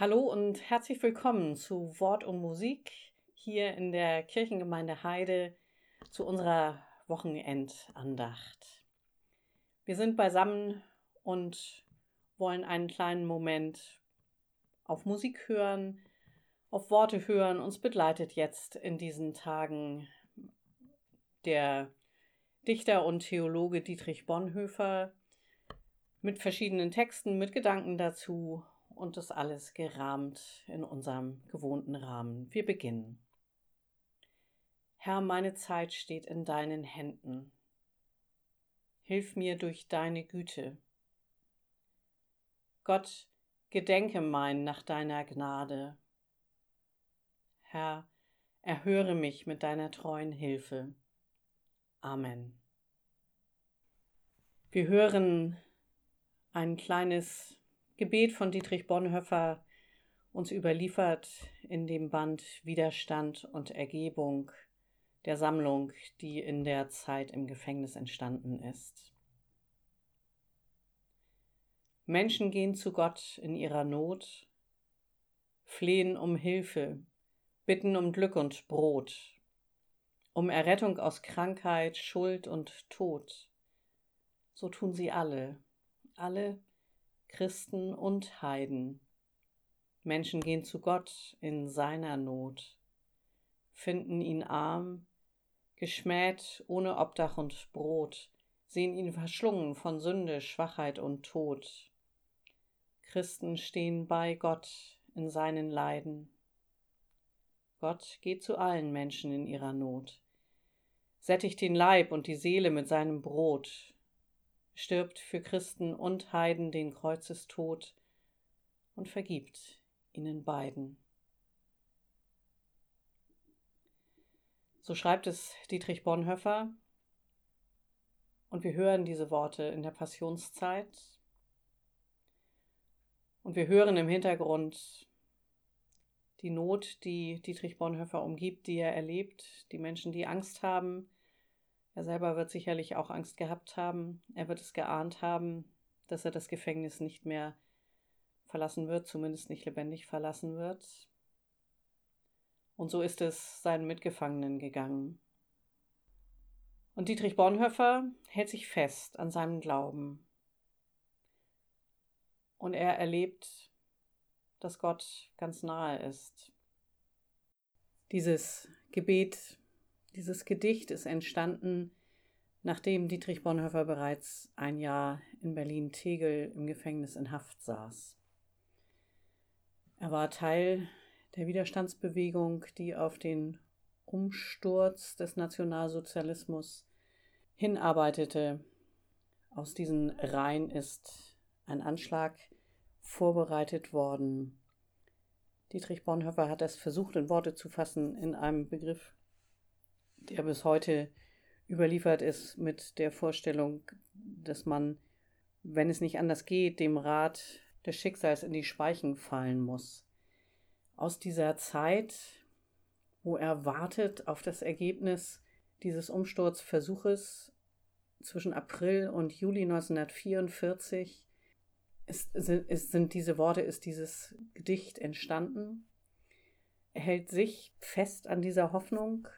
Hallo und herzlich willkommen zu Wort und Musik hier in der Kirchengemeinde Heide zu unserer Wochenendandacht. Wir sind beisammen und wollen einen kleinen Moment auf Musik hören, auf Worte hören. Uns begleitet jetzt in diesen Tagen der Dichter und Theologe Dietrich Bonhoeffer mit verschiedenen Texten, mit Gedanken dazu und das alles gerahmt in unserem gewohnten Rahmen. Wir beginnen. Herr, meine Zeit steht in deinen Händen. Hilf mir durch deine Güte. Gott, gedenke mein nach deiner Gnade. Herr, erhöre mich mit deiner treuen Hilfe. Amen. Wir hören ein kleines Gebet von Dietrich Bonhoeffer uns überliefert in dem Band Widerstand und Ergebung der Sammlung, die in der Zeit im Gefängnis entstanden ist. Menschen gehen zu Gott in ihrer Not, flehen um Hilfe, bitten um Glück und Brot, um Errettung aus Krankheit, Schuld und Tod. So tun sie alle, alle Christen und Heiden. Menschen gehen zu Gott in seiner Not, finden ihn arm, geschmäht, ohne Obdach und Brot, sehen ihn verschlungen von Sünde, Schwachheit und Tod. Christen stehen bei Gott in seinen Leiden. Gott geht zu allen Menschen in ihrer Not, sättigt den Leib und die Seele mit seinem Brot, stirbt für Christen und Heiden den Kreuzestod und vergibt ihnen beiden. So schreibt es Dietrich Bonhoeffer, und wir hören diese Worte in der Passionszeit. Und wir hören im Hintergrund die Not, die Dietrich Bonhoeffer umgibt, die er erlebt, die Menschen, die Angst haben, er selber wird sicherlich auch Angst gehabt haben. Er wird es geahnt haben, dass er das Gefängnis nicht mehr verlassen wird, zumindest nicht lebendig verlassen wird. Und so ist es seinen Mitgefangenen gegangen. Und Dietrich Bonhoeffer hält sich fest an seinem Glauben. Und er erlebt, dass Gott ganz nahe ist. Dieses Gebet dieses Gedicht ist entstanden, nachdem Dietrich Bonhoeffer bereits ein Jahr in Berlin-Tegel im Gefängnis in Haft saß. Er war Teil der Widerstandsbewegung, die auf den Umsturz des Nationalsozialismus hinarbeitete. Aus diesen Reihen ist ein Anschlag vorbereitet worden. Dietrich Bonhoeffer hat es versucht, in Worte zu fassen in einem Begriff, der bis heute überliefert ist mit der Vorstellung, dass man, wenn es nicht anders geht, dem Rat des Schicksals in die Speichen fallen muss. Aus dieser Zeit, wo er wartet auf das Ergebnis dieses Umsturzversuches zwischen April und Juli 1944, ist, ist, sind diese Worte, ist dieses Gedicht entstanden. Er hält sich fest an dieser Hoffnung,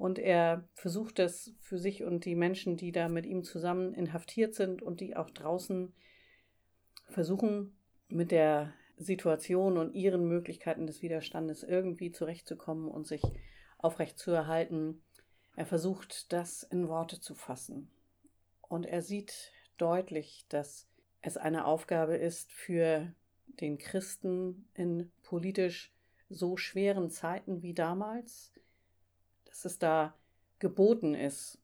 und er versucht es für sich und die Menschen, die da mit ihm zusammen inhaftiert sind und die auch draußen versuchen, mit der Situation und ihren Möglichkeiten des Widerstandes irgendwie zurechtzukommen und sich aufrecht zu erhalten. Er versucht, das in Worte zu fassen. Und er sieht deutlich, dass es eine Aufgabe ist für den Christen in politisch so schweren Zeiten wie damals, dass es da geboten ist,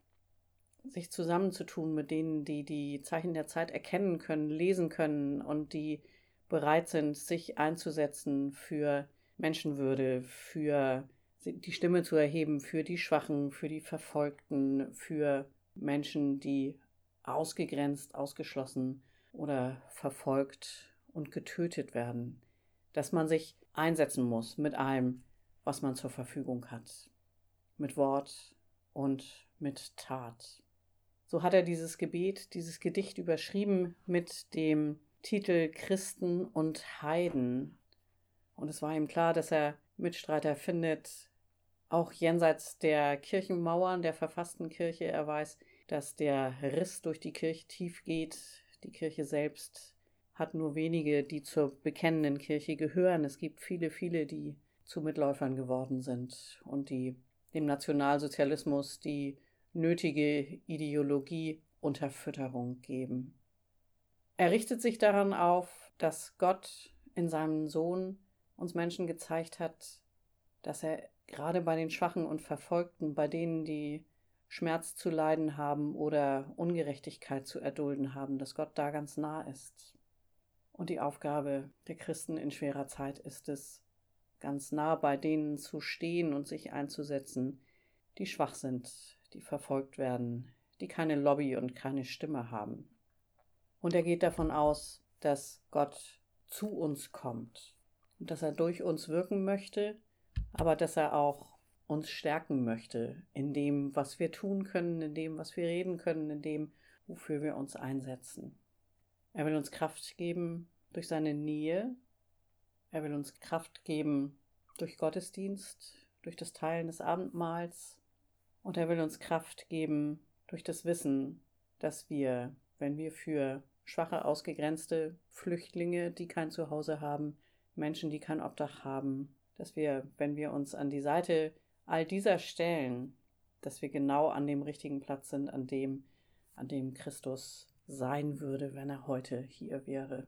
sich zusammenzutun mit denen, die die Zeichen der Zeit erkennen können, lesen können und die bereit sind, sich einzusetzen für Menschenwürde, für die Stimme zu erheben, für die Schwachen, für die Verfolgten, für Menschen, die ausgegrenzt, ausgeschlossen oder verfolgt und getötet werden. Dass man sich einsetzen muss mit allem, was man zur Verfügung hat mit Wort und mit Tat. So hat er dieses Gebet, dieses Gedicht überschrieben mit dem Titel Christen und Heiden. Und es war ihm klar, dass er Mitstreiter findet, auch jenseits der Kirchenmauern der verfassten Kirche. Er weiß, dass der Riss durch die Kirche tief geht. Die Kirche selbst hat nur wenige, die zur bekennenden Kirche gehören. Es gibt viele, viele, die zu Mitläufern geworden sind und die dem Nationalsozialismus die nötige Ideologie Unterfütterung geben. Er richtet sich daran auf, dass Gott in seinem Sohn uns Menschen gezeigt hat, dass er gerade bei den Schwachen und Verfolgten, bei denen, die Schmerz zu leiden haben oder Ungerechtigkeit zu erdulden haben, dass Gott da ganz nah ist. Und die Aufgabe der Christen in schwerer Zeit ist es, ganz nah bei denen zu stehen und sich einzusetzen, die schwach sind, die verfolgt werden, die keine Lobby und keine Stimme haben. Und er geht davon aus, dass Gott zu uns kommt und dass er durch uns wirken möchte, aber dass er auch uns stärken möchte in dem, was wir tun können, in dem, was wir reden können, in dem, wofür wir uns einsetzen. Er will uns Kraft geben durch seine Nähe. Er will uns Kraft geben durch Gottesdienst, durch das Teilen des Abendmahls. Und er will uns Kraft geben durch das Wissen, dass wir, wenn wir für schwache, ausgegrenzte Flüchtlinge, die kein Zuhause haben, Menschen, die kein Obdach haben, dass wir, wenn wir uns an die Seite all dieser stellen, dass wir genau an dem richtigen Platz sind, an dem, an dem Christus sein würde, wenn er heute hier wäre.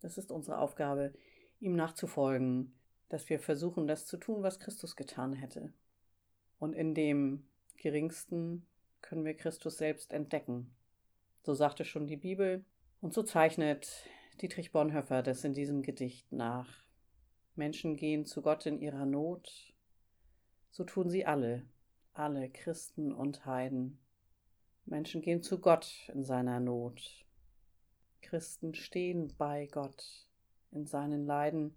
Das ist unsere Aufgabe, ihm nachzufolgen, dass wir versuchen, das zu tun, was Christus getan hätte. Und in dem geringsten können wir Christus selbst entdecken. So sagte schon die Bibel und so zeichnet Dietrich Bonhoeffer das in diesem Gedicht nach. Menschen gehen zu Gott in ihrer Not, so tun sie alle, alle Christen und Heiden. Menschen gehen zu Gott in seiner Not. Christen stehen bei Gott in seinen Leiden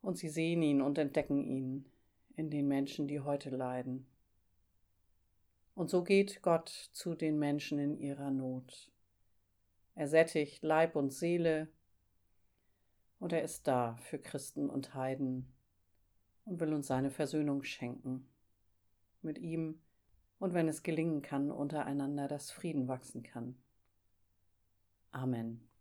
und sie sehen ihn und entdecken ihn in den Menschen, die heute leiden. Und so geht Gott zu den Menschen in ihrer Not. Er sättigt Leib und Seele und er ist da für Christen und Heiden und will uns seine Versöhnung schenken. Mit ihm und wenn es gelingen kann, untereinander, dass Frieden wachsen kann. Amen.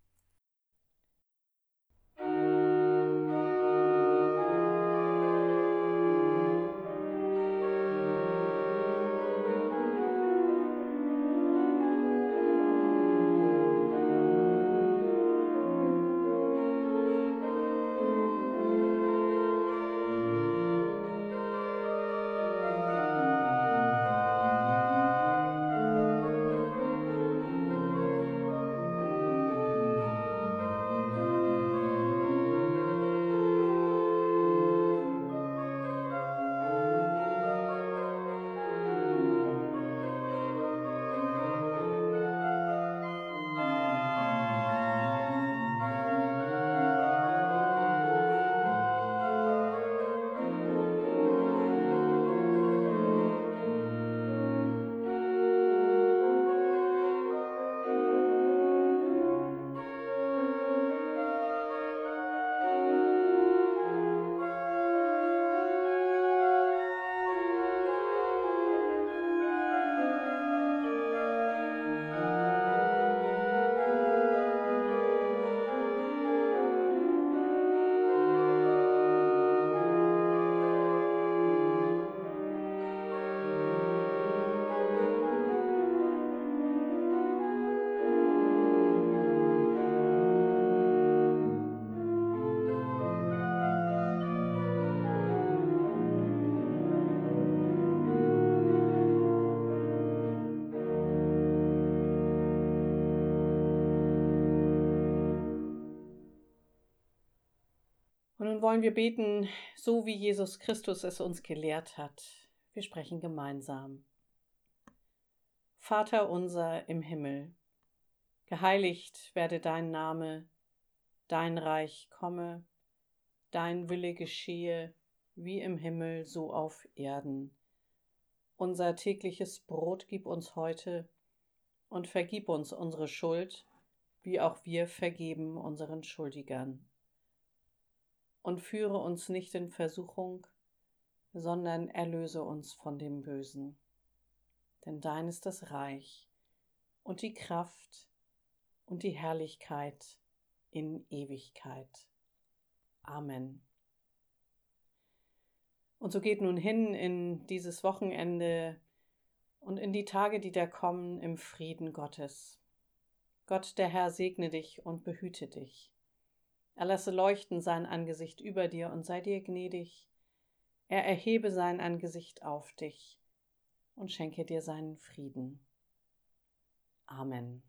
Wollen wir beten, so wie Jesus Christus es uns gelehrt hat. Wir sprechen gemeinsam. Vater unser im Himmel, geheiligt werde dein Name, dein Reich komme, dein Wille geschehe, wie im Himmel so auf Erden. Unser tägliches Brot gib uns heute und vergib uns unsere Schuld, wie auch wir vergeben unseren Schuldigern und führe uns nicht in Versuchung, sondern erlöse uns von dem Bösen. Denn dein ist das Reich und die Kraft und die Herrlichkeit in Ewigkeit. Amen. Und so geht nun hin in dieses Wochenende und in die Tage, die da kommen, im Frieden Gottes. Gott der Herr segne dich und behüte dich. Er lasse leuchten sein Angesicht über dir und sei dir gnädig. Er erhebe sein Angesicht auf dich und schenke dir seinen Frieden. Amen.